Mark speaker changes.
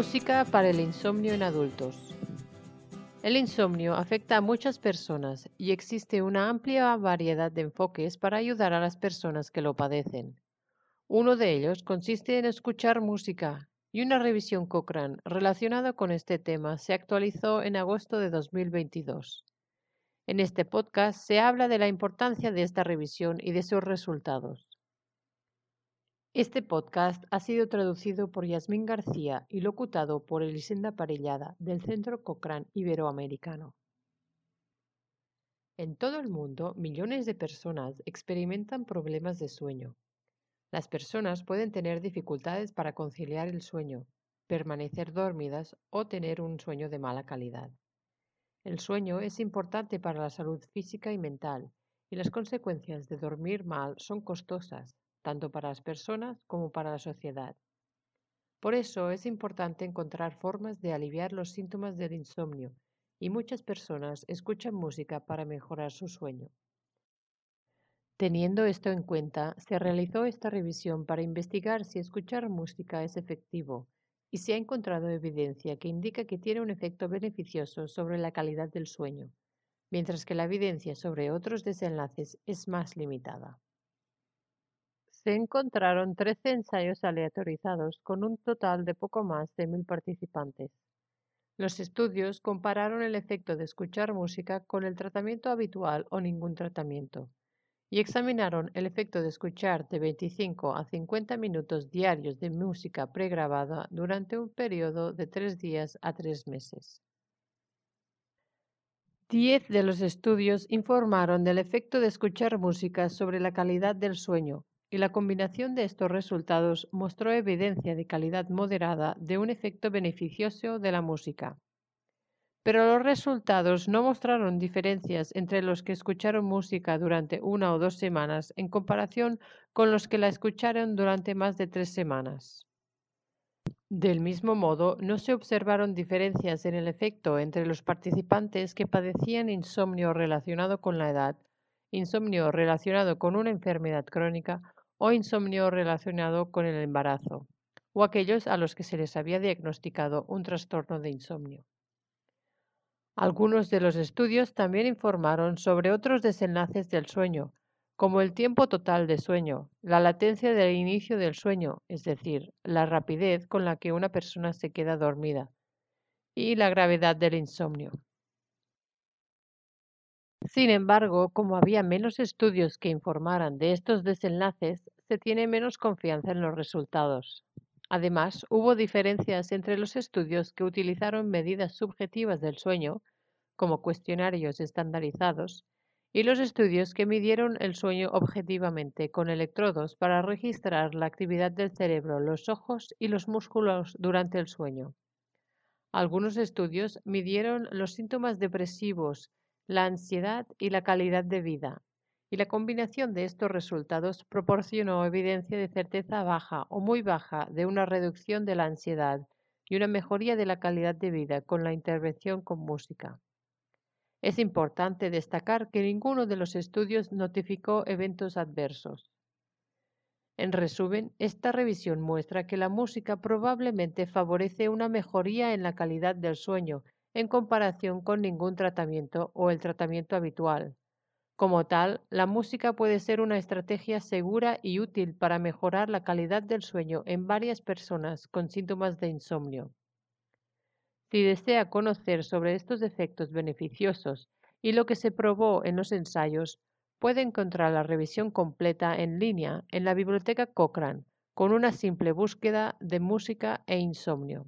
Speaker 1: Música para el insomnio en adultos. El insomnio afecta a muchas personas y existe una amplia variedad de enfoques para ayudar a las personas que lo padecen. Uno de ellos consiste en escuchar música y una revisión Cochrane relacionada con este tema se actualizó en agosto de 2022. En este podcast se habla de la importancia de esta revisión y de sus resultados. Este podcast ha sido traducido por Yasmín García y locutado por Elisenda Parellada del Centro Cochrane Iberoamericano. En todo el mundo, millones de personas experimentan problemas de sueño. Las personas pueden tener dificultades para conciliar el sueño, permanecer dormidas o tener un sueño de mala calidad. El sueño es importante para la salud física y mental, y las consecuencias de dormir mal son costosas, tanto para las personas como para la sociedad. Por eso es importante encontrar formas de aliviar los síntomas del insomnio y muchas personas escuchan música para mejorar su sueño. Teniendo esto en cuenta, se realizó esta revisión para investigar si escuchar música es efectivo y se ha encontrado evidencia que indica que tiene un efecto beneficioso sobre la calidad del sueño, mientras que la evidencia sobre otros desenlaces es más limitada. Se encontraron 13 ensayos aleatorizados con un total de poco más de mil participantes. Los estudios compararon el efecto de escuchar música con el tratamiento habitual o ningún tratamiento y examinaron el efecto de escuchar de 25 a 50 minutos diarios de música pregrabada durante un periodo de tres días a tres meses. Diez de los estudios informaron del efecto de escuchar música sobre la calidad del sueño, y la combinación de estos resultados mostró evidencia de calidad moderada de un efecto beneficioso de la música. Pero los resultados no mostraron diferencias entre los que escucharon música durante una o dos semanas en comparación con los que la escucharon durante más de tres semanas. Del mismo modo, no se observaron diferencias en el efecto entre los participantes que padecían insomnio relacionado con la edad, insomnio relacionado con una enfermedad crónica o insomnio relacionado con el embarazo, o aquellos a los que se les había diagnosticado un trastorno de insomnio. Algunos de los estudios también informaron sobre otros desenlaces del sueño, como el tiempo total de sueño, la latencia del inicio del sueño, es decir, la rapidez con la que una persona se queda dormida, y la gravedad del insomnio. Sin embargo, como había menos estudios que informaran de estos desenlaces, se tiene menos confianza en los resultados. Además, hubo diferencias entre los estudios que utilizaron medidas subjetivas del sueño, como cuestionarios estandarizados, y los estudios que midieron el sueño objetivamente con electrodos para registrar la actividad del cerebro, los ojos y los músculos durante el sueño. Algunos estudios midieron los síntomas depresivos la ansiedad y la calidad de vida, y la combinación de estos resultados proporcionó evidencia de certeza baja o muy baja de una reducción de la ansiedad y una mejoría de la calidad de vida con la intervención con música. Es importante destacar que ninguno de los estudios notificó eventos adversos. En resumen, esta revisión muestra que la música probablemente favorece una mejoría en la calidad del sueño en comparación con ningún tratamiento o el tratamiento habitual. Como tal, la música puede ser una estrategia segura y útil para mejorar la calidad del sueño en varias personas con síntomas de insomnio. Si desea conocer sobre estos efectos beneficiosos y lo que se probó en los ensayos, puede encontrar la revisión completa en línea en la biblioteca Cochrane con una simple búsqueda de música e insomnio.